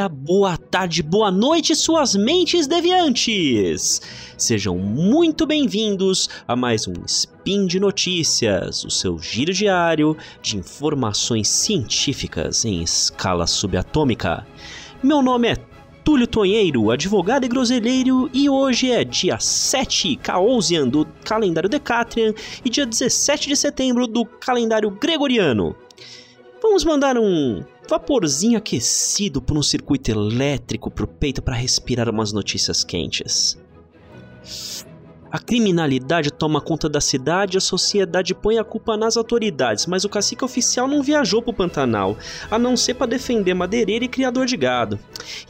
dia, boa tarde, boa noite, suas mentes deviantes! Sejam muito bem-vindos a mais um Spin de Notícias, o seu giro diário de informações científicas em escala subatômica. Meu nome é Túlio Tonheiro, advogado e groselheiro, e hoje é dia 7 Caosian do calendário Decatrian e dia 17 de setembro do calendário Gregoriano. Vamos mandar um vaporzinho aquecido por um circuito elétrico pro peito para respirar umas notícias quentes. A criminalidade toma conta da cidade e a sociedade põe a culpa nas autoridades, mas o cacique oficial não viajou pro Pantanal, a não ser para defender madeireiro e criador de gado.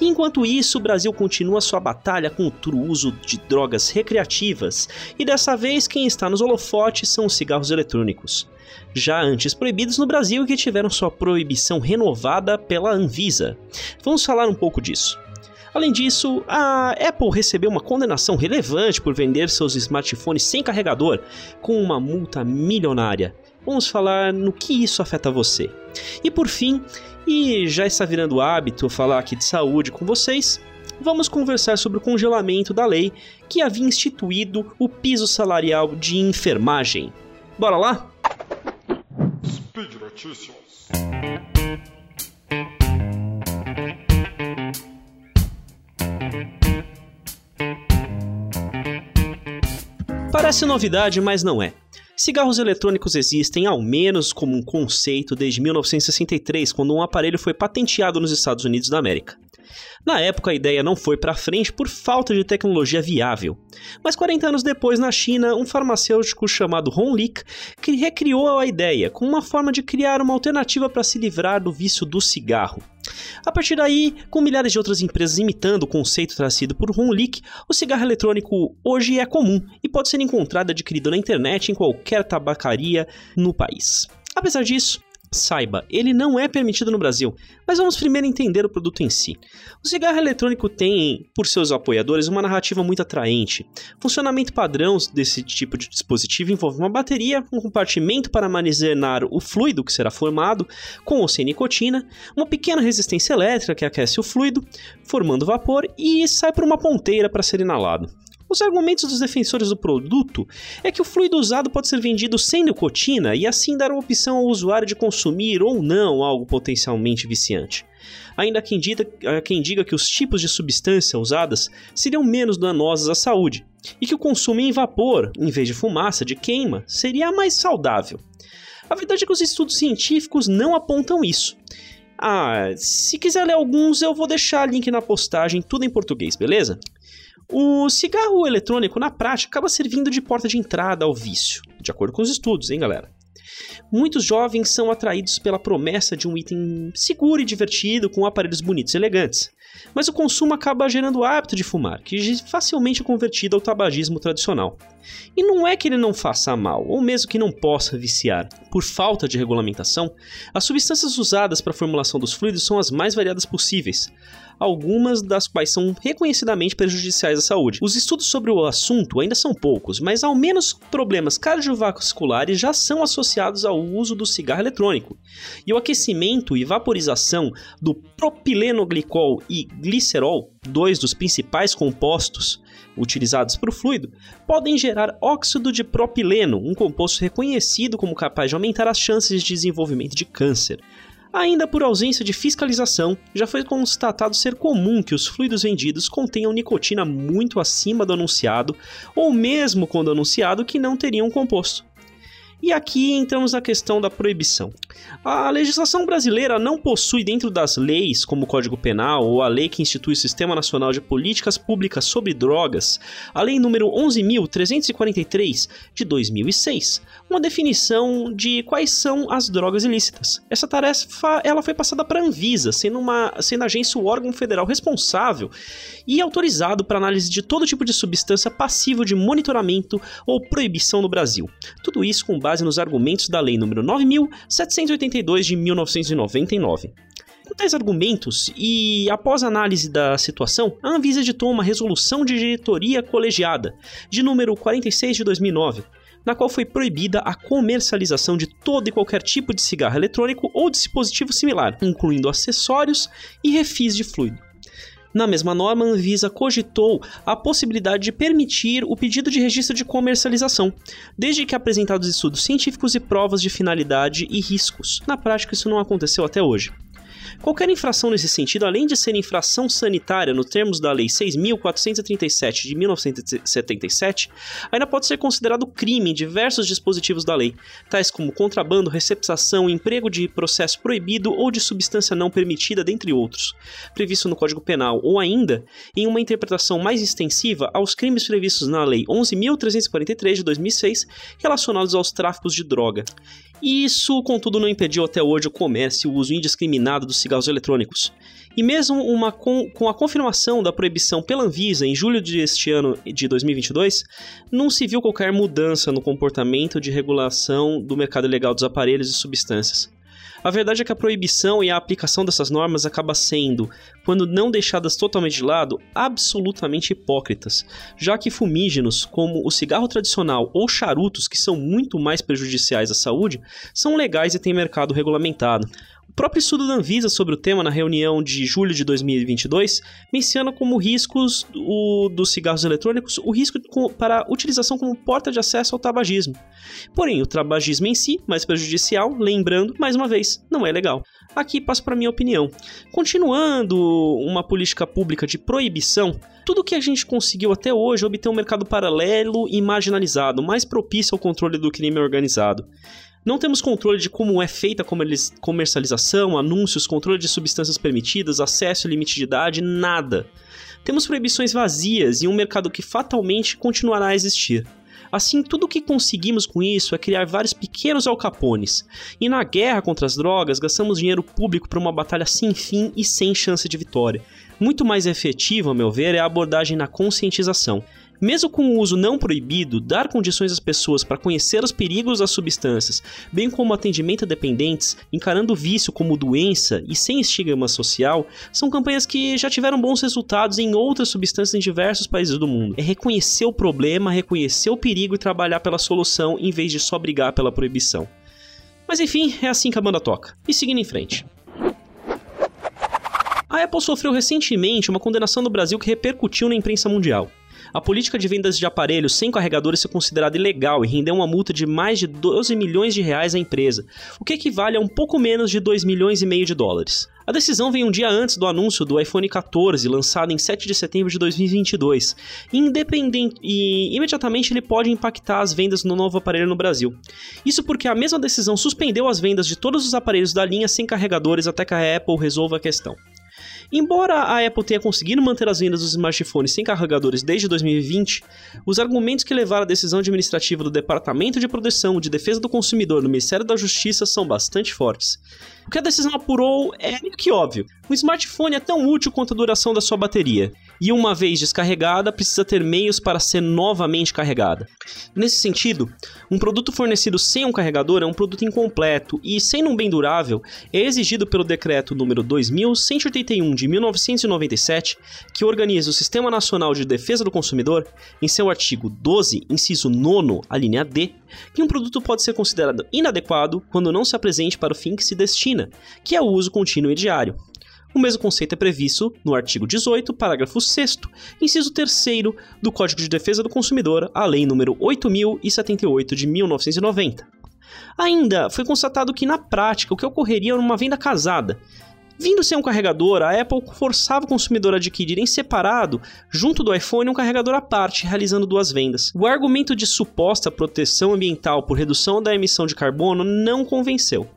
E enquanto isso, o Brasil continua sua batalha contra o uso de drogas recreativas, e dessa vez quem está nos holofotes são os cigarros eletrônicos já antes proibidos no Brasil e que tiveram sua proibição renovada pela Anvisa. Vamos falar um pouco disso. Além disso, a Apple recebeu uma condenação relevante por vender seus smartphones sem carregador, com uma multa milionária. Vamos falar no que isso afeta você. E por fim, e já está virando hábito falar aqui de saúde com vocês, vamos conversar sobre o congelamento da lei que havia instituído o piso salarial de enfermagem. Bora lá? Notícias. Parece novidade, mas não é. Cigarros eletrônicos existem ao menos como um conceito desde 1963, quando um aparelho foi patenteado nos Estados Unidos da América. Na época, a ideia não foi para frente por falta de tecnologia viável. Mas 40 anos depois, na China, um farmacêutico chamado Honglik recriou a ideia como uma forma de criar uma alternativa para se livrar do vício do cigarro. A partir daí, com milhares de outras empresas imitando o conceito trazido por Honglik, o cigarro eletrônico hoje é comum e pode ser encontrado adquirido na internet em qualquer tabacaria no país. Apesar disso, Saiba, ele não é permitido no Brasil, mas vamos primeiro entender o produto em si. O cigarro eletrônico tem, por seus apoiadores, uma narrativa muito atraente. Funcionamento padrão desse tipo de dispositivo envolve uma bateria, um compartimento para armazenar o fluido que será formado, com ou sem nicotina, uma pequena resistência elétrica que aquece o fluido, formando vapor e sai por uma ponteira para ser inalado. Os argumentos dos defensores do produto é que o fluido usado pode ser vendido sem nicotina e assim dar uma opção ao usuário de consumir ou não algo potencialmente viciante. Ainda quem diga, quem diga que os tipos de substância usadas seriam menos danosos à saúde e que o consumo em vapor, em vez de fumaça de queima, seria mais saudável. A verdade é que os estudos científicos não apontam isso. Ah, se quiser ler alguns, eu vou deixar link na postagem, tudo em português, beleza? O cigarro eletrônico, na prática, acaba servindo de porta de entrada ao vício, de acordo com os estudos, hein, galera? Muitos jovens são atraídos pela promessa de um item seguro e divertido com aparelhos bonitos e elegantes. Mas o consumo acaba gerando o hábito de fumar, que facilmente é convertido ao tabagismo tradicional. E não é que ele não faça mal, ou mesmo que não possa viciar. Por falta de regulamentação, as substâncias usadas para a formulação dos fluidos são as mais variadas possíveis, algumas das quais são reconhecidamente prejudiciais à saúde. Os estudos sobre o assunto ainda são poucos, mas ao menos problemas cardiovasculares já são associados ao uso do cigarro eletrônico. E o aquecimento e vaporização do propilenoglicol e glicerol, dois dos principais compostos utilizados para o fluido, podem gerar óxido de propileno, um composto reconhecido como capaz de aumentar as chances de desenvolvimento de câncer. Ainda por ausência de fiscalização, já foi constatado ser comum que os fluidos vendidos contenham nicotina muito acima do anunciado, ou mesmo quando anunciado que não teriam composto. E aqui entramos na questão da proibição. A legislação brasileira não possui dentro das leis, como o Código Penal ou a lei que institui o Sistema Nacional de Políticas Públicas sobre Drogas, a lei número 11.343 de 2006, uma definição de quais são as drogas ilícitas. Essa tarefa ela foi passada para a Anvisa, sendo, uma, sendo a agência o órgão federal responsável e autorizado para análise de todo tipo de substância passível de monitoramento ou proibição no Brasil. Tudo isso com base nos argumentos da Lei nº 9782 de 1999. Com tais argumentos e após análise da situação, a Anvisa editou uma resolução de diretoria colegiada, de número 46 de 2009, na qual foi proibida a comercialização de todo e qualquer tipo de cigarro eletrônico ou dispositivo similar, incluindo acessórios e refis de fluido. Na mesma norma, a Anvisa cogitou a possibilidade de permitir o pedido de registro de comercialização, desde que apresentados estudos científicos e provas de finalidade e riscos. Na prática, isso não aconteceu até hoje. Qualquer infração nesse sentido, além de ser infração sanitária nos termos da Lei 6.437 de 1977, ainda pode ser considerado crime em diversos dispositivos da lei, tais como contrabando, receptação, emprego de processo proibido ou de substância não permitida, dentre outros, previsto no Código Penal, ou ainda, em uma interpretação mais extensiva, aos crimes previstos na Lei 11.343 de 2006 relacionados aos tráficos de droga. Isso, contudo, não impediu até hoje o comércio e o uso indiscriminado dos cigarros eletrônicos. E mesmo uma com, com a confirmação da proibição pela Anvisa em julho deste ano de 2022, não se viu qualquer mudança no comportamento de regulação do mercado ilegal dos aparelhos e substâncias. A verdade é que a proibição e a aplicação dessas normas acaba sendo, quando não deixadas totalmente de lado, absolutamente hipócritas, já que fumígenos, como o cigarro tradicional ou charutos, que são muito mais prejudiciais à saúde, são legais e têm mercado regulamentado. O próprio estudo da Anvisa sobre o tema na reunião de julho de 2022 menciona como riscos do, dos cigarros eletrônicos o risco para utilização como porta de acesso ao tabagismo. Porém, o tabagismo em si, mais prejudicial, lembrando, mais uma vez, não é legal. Aqui passo para minha opinião. Continuando uma política pública de proibição, tudo que a gente conseguiu até hoje é obter um mercado paralelo e marginalizado, mais propício ao controle do crime organizado. Não temos controle de como é feita a comercialização, anúncios, controle de substâncias permitidas, acesso limite de idade, nada. Temos proibições vazias e um mercado que fatalmente continuará a existir. Assim, tudo o que conseguimos com isso é criar vários pequenos alcapones. E na guerra contra as drogas, gastamos dinheiro público para uma batalha sem fim e sem chance de vitória. Muito mais efetivo, a meu ver, é a abordagem na conscientização. Mesmo com o uso não proibido, dar condições às pessoas para conhecer os perigos das substâncias, bem como atendimento a dependentes, encarando o vício como doença e sem estigma social, são campanhas que já tiveram bons resultados em outras substâncias em diversos países do mundo. É reconhecer o problema, reconhecer o perigo e trabalhar pela solução em vez de só brigar pela proibição. Mas enfim, é assim que a banda toca. E seguindo em frente. A Apple sofreu recentemente uma condenação no Brasil que repercutiu na imprensa mundial. A política de vendas de aparelhos sem carregadores é considerada ilegal e rendeu uma multa de mais de 12 milhões de reais à empresa, o que equivale a um pouco menos de 2 milhões e meio de dólares. A decisão vem um dia antes do anúncio do iPhone 14, lançado em 7 de setembro de 2022, independente e imediatamente ele pode impactar as vendas no novo aparelho no Brasil. Isso porque a mesma decisão suspendeu as vendas de todos os aparelhos da linha sem carregadores até que a Apple resolva a questão. Embora a Apple tenha conseguido manter as vendas dos smartphones sem carregadores desde 2020, os argumentos que levaram à decisão administrativa do Departamento de Proteção de Defesa do Consumidor no Ministério da Justiça são bastante fortes. O que a decisão apurou é meio que óbvio. Um smartphone é tão útil quanto a duração da sua bateria, e uma vez descarregada, precisa ter meios para ser novamente carregada. Nesse sentido, um produto fornecido sem um carregador é um produto incompleto e, sendo um bem durável, é exigido pelo decreto número 2181 de 1997, que organiza o Sistema Nacional de Defesa do Consumidor, em seu artigo 12, inciso 9, a linha D, que um produto pode ser considerado inadequado quando não se apresente para o fim que se destina, que é o uso contínuo e diário. O mesmo conceito é previsto no artigo 18, parágrafo 6, inciso 3 do Código de Defesa do Consumidor, a Lei nº 8078 de 1990. Ainda foi constatado que na prática o que ocorreria numa venda casada, Vindo sem um carregador, a Apple forçava o consumidor a adquirir em separado, junto do iPhone, um carregador à parte, realizando duas vendas. O argumento de suposta proteção ambiental por redução da emissão de carbono não convenceu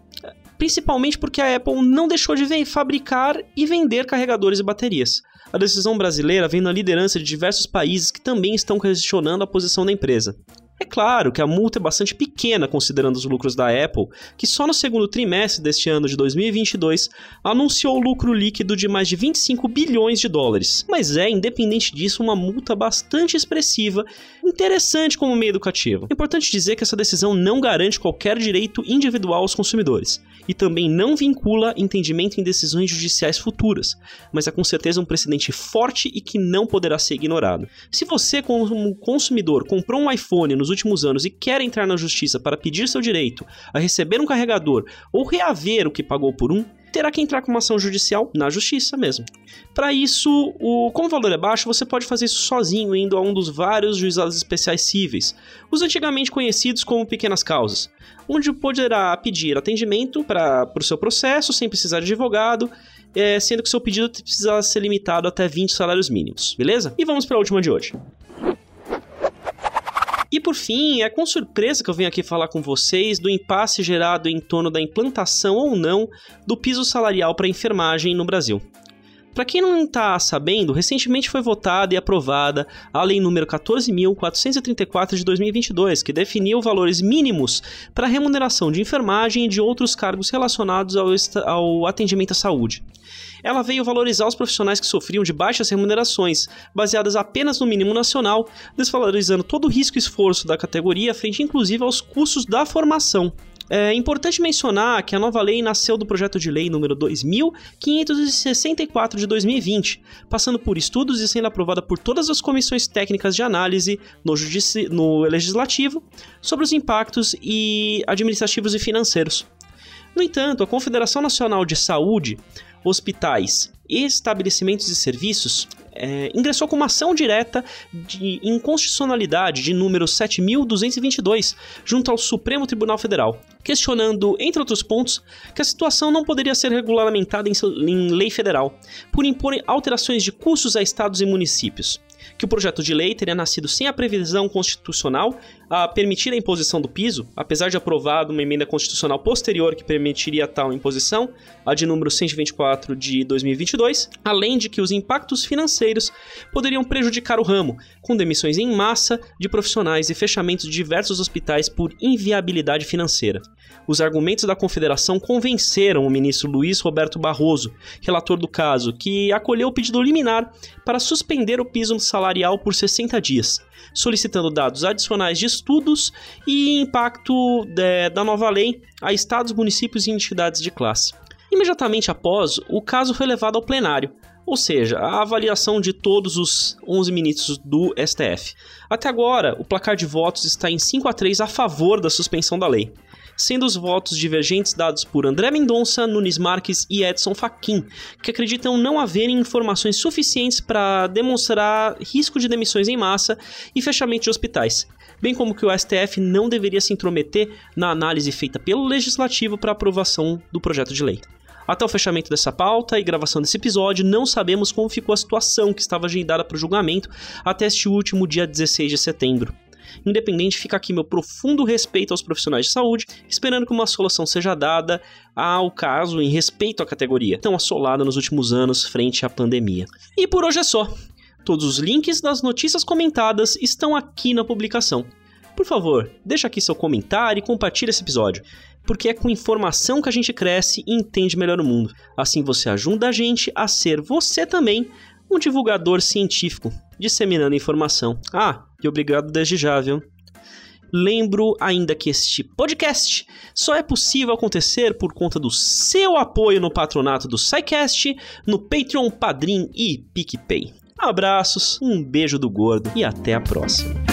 principalmente porque a Apple não deixou de fabricar e vender carregadores e baterias. A decisão brasileira vem na liderança de diversos países que também estão questionando a posição da empresa. É claro que a multa é bastante pequena considerando os lucros da Apple, que só no segundo trimestre deste ano de 2022 anunciou lucro líquido de mais de 25 bilhões de dólares. Mas é, independente disso, uma multa bastante expressiva, interessante como meio educativo. É importante dizer que essa decisão não garante qualquer direito individual aos consumidores e também não vincula entendimento em decisões judiciais futuras, mas é com certeza um precedente forte e que não poderá ser ignorado. Se você, como consumidor, comprou um iPhone nos últimos anos e quer entrar na justiça para pedir seu direito a receber um carregador ou reaver o que pagou por um, terá que entrar com uma ação judicial na justiça mesmo. Para isso, o, como o valor é baixo, você pode fazer isso sozinho, indo a um dos vários juizados especiais cíveis, os antigamente conhecidos como pequenas causas, onde poderá pedir atendimento para o seu processo sem precisar de advogado, é, sendo que seu pedido precisa ser limitado até 20 salários mínimos, beleza? E vamos para a última de hoje. E por fim, é com surpresa que eu venho aqui falar com vocês do impasse gerado em torno da implantação ou não do piso salarial para enfermagem no Brasil. Para quem não está sabendo, recentemente foi votada e aprovada a Lei número 14.434 de 2022, que definiu valores mínimos para remuneração de enfermagem e de outros cargos relacionados ao, ao atendimento à saúde ela veio valorizar os profissionais que sofriam de baixas remunerações, baseadas apenas no mínimo nacional, desvalorizando todo o risco e esforço da categoria frente inclusive aos custos da formação. É importante mencionar que a nova lei nasceu do projeto de lei número 2564 de 2020, passando por estudos e sendo aprovada por todas as comissões técnicas de análise no, no legislativo sobre os impactos e administrativos e financeiros. No entanto, a Confederação Nacional de Saúde hospitais e estabelecimentos e serviços é, ingressou com uma ação direta de inconstitucionalidade de número 7.222 junto ao Supremo Tribunal Federal, questionando, entre outros pontos, que a situação não poderia ser regulamentada em, em lei federal, por impor alterações de custos a estados e municípios que o projeto de lei teria nascido sem a previsão constitucional a permitir a imposição do piso, apesar de aprovada uma emenda constitucional posterior que permitiria tal imposição, a de número 124 de 2022, além de que os impactos financeiros poderiam prejudicar o ramo, com demissões em massa de profissionais e fechamentos de diversos hospitais por inviabilidade financeira. Os argumentos da Confederação convenceram o ministro Luiz Roberto Barroso, relator do caso, que acolheu o pedido liminar para suspender o piso salarial por 60 dias, solicitando dados adicionais de estudos e impacto é, da nova lei a estados, municípios e entidades de classe. Imediatamente após, o caso foi levado ao plenário, ou seja, a avaliação de todos os 11 ministros do STF. Até agora, o placar de votos está em 5 a 3 a favor da suspensão da lei sendo os votos divergentes dados por André Mendonça, Nunes Marques e Edson Fachin, que acreditam não haverem informações suficientes para demonstrar risco de demissões em massa e fechamento de hospitais bem como que o STF não deveria se intrometer na análise feita pelo legislativo para aprovação do projeto de lei. Até o fechamento dessa pauta e gravação desse episódio, não sabemos como ficou a situação que estava agendada para o julgamento até este último dia 16 de setembro. Independente, fica aqui meu profundo respeito aos profissionais de saúde, esperando que uma solução seja dada ao caso em respeito à categoria, tão assolada nos últimos anos frente à pandemia. E por hoje é só. Todos os links das notícias comentadas estão aqui na publicação. Por favor, deixa aqui seu comentário e compartilhe esse episódio, porque é com informação que a gente cresce e entende melhor o mundo. Assim você ajuda a gente a ser você também um divulgador científico, disseminando informação. Ah, e obrigado desde já, viu? Lembro ainda que este podcast só é possível acontecer por conta do seu apoio no patronato do SciCast, no Patreon, Padrim e PicPay. Abraços, um beijo do gordo e até a próxima.